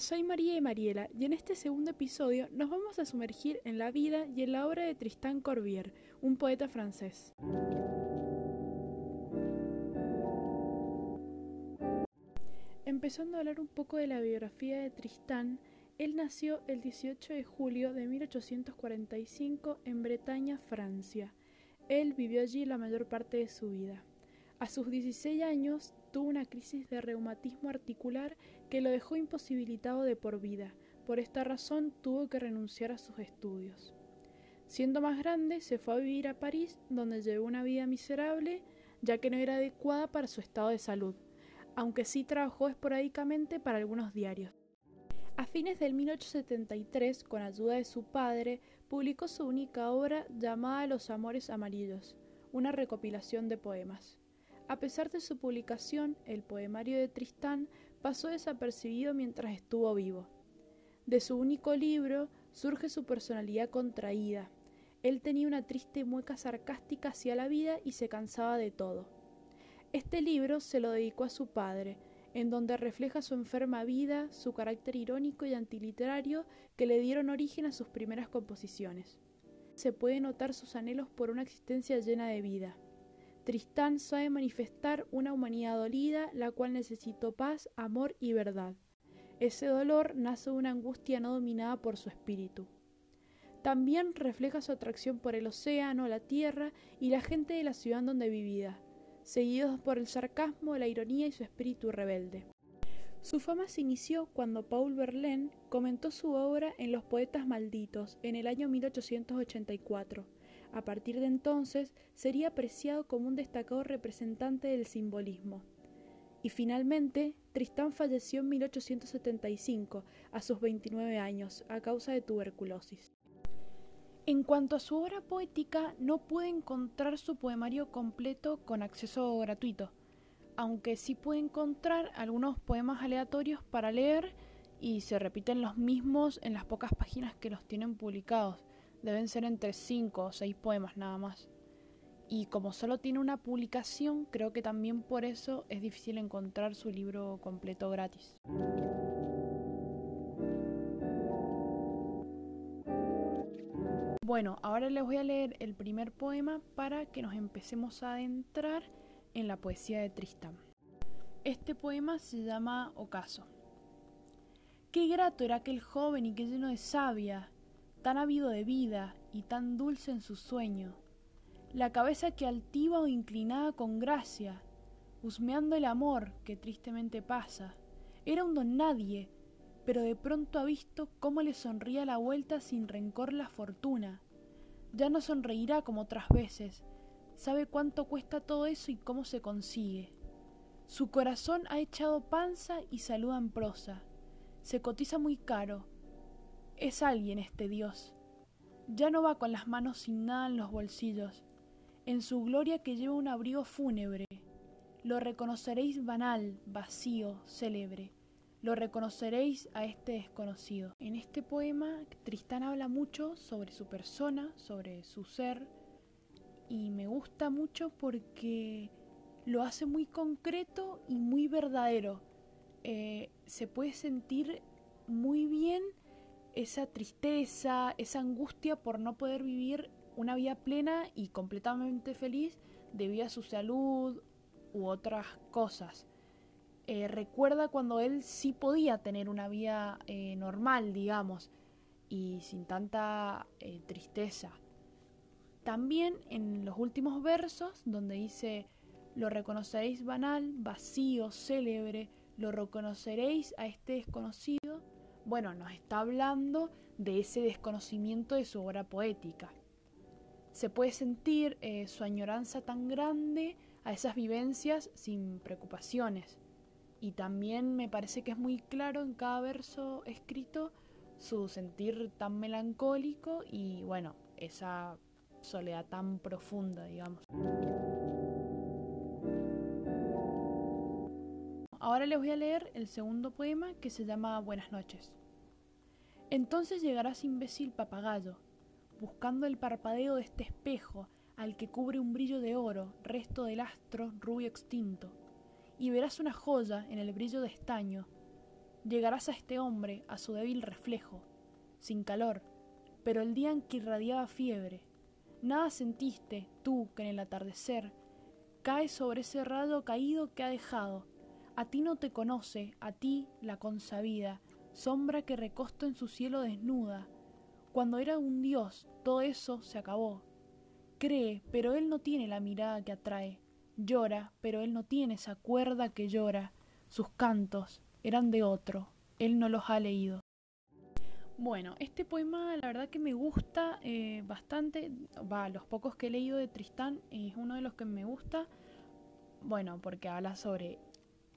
Soy María y Mariela y en este segundo episodio nos vamos a sumergir en la vida y en la obra de Tristan Corbier, un poeta francés. Empezando a hablar un poco de la biografía de Tristán, él nació el 18 de julio de 1845 en Bretaña, Francia. Él vivió allí la mayor parte de su vida. A sus 16 años tuvo una crisis de reumatismo articular que lo dejó imposibilitado de por vida. Por esta razón tuvo que renunciar a sus estudios. Siendo más grande, se fue a vivir a París, donde llevó una vida miserable, ya que no era adecuada para su estado de salud, aunque sí trabajó esporádicamente para algunos diarios. A fines del 1873, con ayuda de su padre, publicó su única obra llamada Los Amores Amarillos, una recopilación de poemas. A pesar de su publicación, el poemario de Tristán pasó desapercibido mientras estuvo vivo. De su único libro surge su personalidad contraída. Él tenía una triste mueca sarcástica hacia la vida y se cansaba de todo. Este libro se lo dedicó a su padre, en donde refleja su enferma vida, su carácter irónico y antiliterario que le dieron origen a sus primeras composiciones. Se puede notar sus anhelos por una existencia llena de vida. Tristán sabe manifestar una humanidad dolida, la cual necesitó paz, amor y verdad. Ese dolor nace de una angustia no dominada por su espíritu. También refleja su atracción por el océano, la tierra y la gente de la ciudad donde vivía, seguidos por el sarcasmo, la ironía y su espíritu rebelde. Su fama se inició cuando Paul Verlaine comentó su obra en Los Poetas Malditos en el año 1884 a partir de entonces sería apreciado como un destacado representante del simbolismo. Y finalmente, Tristán falleció en 1875, a sus 29 años, a causa de tuberculosis. En cuanto a su obra poética, no pude encontrar su poemario completo con acceso gratuito, aunque sí pude encontrar algunos poemas aleatorios para leer y se repiten los mismos en las pocas páginas que los tienen publicados deben ser entre 5 o 6 poemas nada más. Y como solo tiene una publicación, creo que también por eso es difícil encontrar su libro completo gratis. Bueno, ahora les voy a leer el primer poema para que nos empecemos a adentrar en la poesía de Tristán. Este poema se llama Ocaso. Qué grato era aquel joven y qué lleno de savia, tan ávido de vida y tan dulce en su sueño, la cabeza que altiva o inclinada con gracia, husmeando el amor que tristemente pasa. Era un don nadie, pero de pronto ha visto cómo le sonría la vuelta sin rencor la fortuna. Ya no sonreirá como otras veces, sabe cuánto cuesta todo eso y cómo se consigue. Su corazón ha echado panza y saluda en prosa. Se cotiza muy caro, es alguien este Dios. Ya no va con las manos sin nada en los bolsillos, en su gloria que lleva un abrigo fúnebre. Lo reconoceréis banal, vacío, célebre. Lo reconoceréis a este desconocido. En este poema, Tristán habla mucho sobre su persona, sobre su ser, y me gusta mucho porque lo hace muy concreto y muy verdadero. Eh, se puede sentir muy bien esa tristeza, esa angustia por no poder vivir una vida plena y completamente feliz debido a su salud u otras cosas. Eh, recuerda cuando él sí podía tener una vida eh, normal, digamos, y sin tanta eh, tristeza. También en los últimos versos, donde dice, lo reconoceréis banal, vacío, célebre, lo reconoceréis a este desconocido, bueno, nos está hablando de ese desconocimiento de su obra poética. Se puede sentir eh, su añoranza tan grande a esas vivencias sin preocupaciones. Y también me parece que es muy claro en cada verso escrito su sentir tan melancólico y bueno, esa soledad tan profunda, digamos. Ahora les voy a leer el segundo poema que se llama Buenas noches. Entonces llegarás imbécil papagayo, buscando el parpadeo de este espejo al que cubre un brillo de oro, resto del astro rubio extinto, y verás una joya en el brillo de estaño, Llegarás a este hombre, a su débil reflejo, sin calor, pero el día en que irradiaba fiebre, nada sentiste tú que en el atardecer cae sobre ese rayo caído que ha dejado. A ti no te conoce, a ti la consabida, sombra que recosto en su cielo desnuda. Cuando era un dios, todo eso se acabó. Cree, pero él no tiene la mirada que atrae. Llora, pero él no tiene esa cuerda que llora. Sus cantos, eran de otro, él no los ha leído. Bueno, este poema la verdad que me gusta eh, bastante, va, los pocos que he leído de Tristán es uno de los que me gusta, bueno, porque habla sobre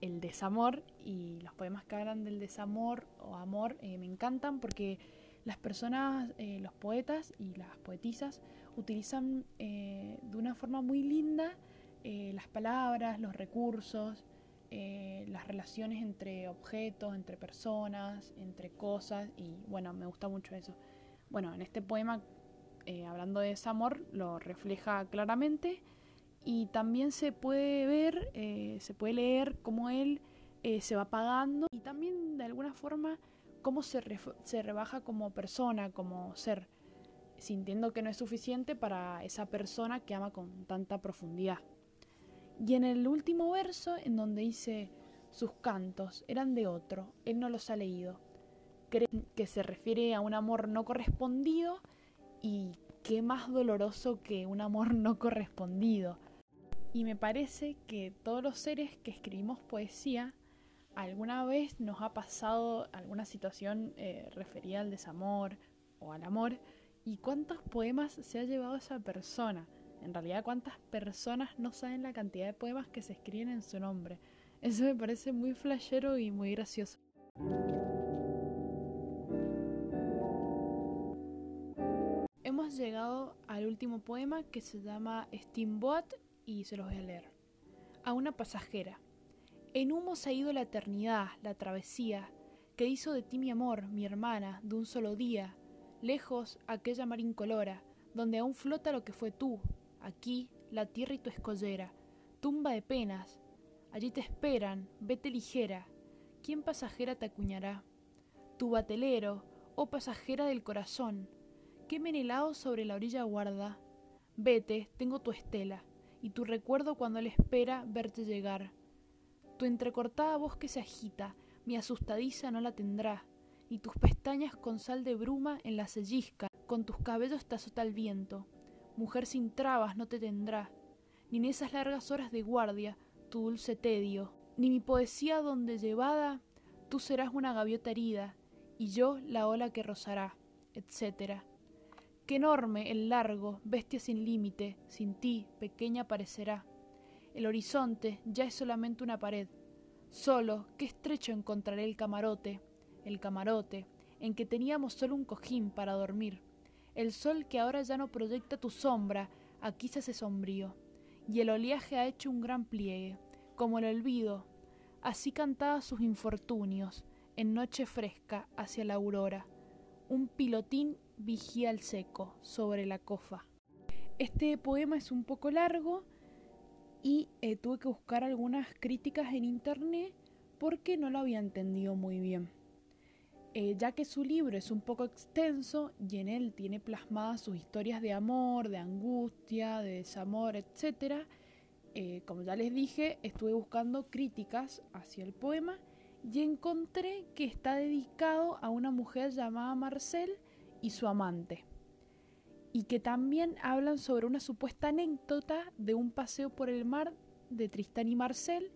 el desamor y los poemas que hablan del desamor o amor eh, me encantan porque las personas, eh, los poetas y las poetisas utilizan de una forma muy linda las palabras, los recursos, eh, las relaciones entre objetos, entre personas, entre cosas, y bueno, me gusta mucho eso. Bueno, en este poema, eh, hablando de ese amor, lo refleja claramente y también se puede ver, eh, se puede leer cómo él se va apagando y también de alguna forma cómo se, se rebaja como persona, como ser, sintiendo que no es suficiente para esa persona que ama con tanta profundidad. Y en el último verso, en donde dice, sus cantos eran de otro, él no los ha leído. Creen que se refiere a un amor no correspondido y qué más doloroso que un amor no correspondido. Y me parece que todos los seres que escribimos poesía, alguna vez nos ha pasado alguna situación eh, referida al desamor o al amor, y cuántos poemas se ha llevado esa persona. En realidad, ¿cuántas personas no saben la cantidad de poemas que se escriben en su nombre? Eso me parece muy flashero y muy gracioso. Hemos llegado al último poema que se llama Steamboat y se los voy a leer. A una pasajera. En humo se ha ido la eternidad, la travesía, que hizo de ti mi amor, mi hermana, de un solo día, lejos aquella mar incolora, donde aún flota lo que fue tú, Aquí la tierra y tu escollera, tumba de penas. Allí te esperan, vete ligera. ¿Quién pasajera te acuñará? Tu batelero, oh pasajera del corazón, qué menelao sobre la orilla guarda. Vete, tengo tu estela, y tu recuerdo cuando él espera verte llegar. Tu entrecortada voz que se agita, mi asustadiza no la tendrá, ni tus pestañas con sal de bruma en la sellisca, con tus cabellos te azota el viento mujer sin trabas no te tendrá, ni en esas largas horas de guardia tu dulce tedio, ni mi poesía donde llevada tú serás una gaviota herida, y yo la ola que rozará, etc. Qué enorme el largo, bestia sin límite, sin ti, pequeña parecerá. El horizonte ya es solamente una pared. Solo, qué estrecho encontraré el camarote, el camarote, en que teníamos solo un cojín para dormir el sol que ahora ya no proyecta tu sombra, aquí se hace sombrío, y el oleaje ha hecho un gran pliegue, como el olvido. Así cantaba sus infortunios, en noche fresca hacia la aurora. Un pilotín vigía el seco sobre la cofa. Este poema es un poco largo y eh, tuve que buscar algunas críticas en internet porque no lo había entendido muy bien. Eh, ya que su libro es un poco extenso y en él tiene plasmadas sus historias de amor, de angustia, de desamor, etc., eh, como ya les dije, estuve buscando críticas hacia el poema y encontré que está dedicado a una mujer llamada Marcel y su amante, y que también hablan sobre una supuesta anécdota de un paseo por el mar de Tristán y Marcel,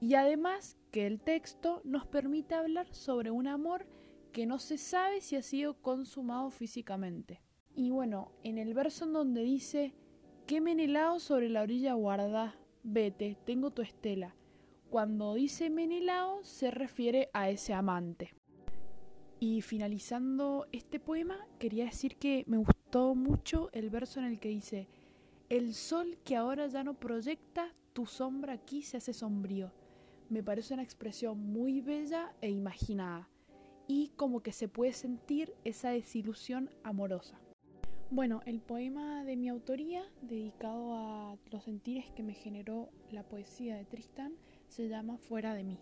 y además que el texto nos permite hablar sobre un amor que no se sabe si ha sido consumado físicamente. Y bueno, en el verso en donde dice, que Menelao sobre la orilla guarda, vete, tengo tu estela. Cuando dice Menelao se refiere a ese amante. Y finalizando este poema, quería decir que me gustó mucho el verso en el que dice, el sol que ahora ya no proyecta, tu sombra aquí se hace sombrío me parece una expresión muy bella e imaginada y como que se puede sentir esa desilusión amorosa. Bueno, el poema de mi autoría, dedicado a los sentires que me generó la poesía de Tristán, se llama Fuera de mí.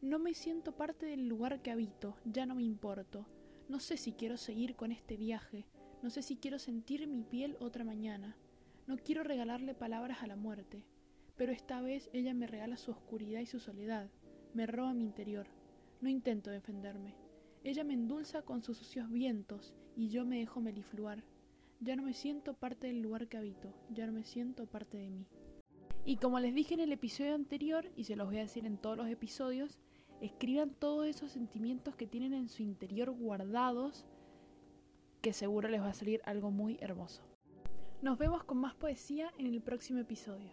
No me siento parte del lugar que habito, ya no me importo. No sé si quiero seguir con este viaje, no sé si quiero sentir mi piel otra mañana. No quiero regalarle palabras a la muerte, pero esta vez ella me regala su oscuridad y su soledad, me roba mi interior. No intento defenderme. Ella me endulza con sus sucios vientos y yo me dejo melifluar. Ya no me siento parte del lugar que habito, ya no me siento parte de mí. Y como les dije en el episodio anterior, y se los voy a decir en todos los episodios, escriban todos esos sentimientos que tienen en su interior guardados, que seguro les va a salir algo muy hermoso. Nos vemos con más poesía en el próximo episodio.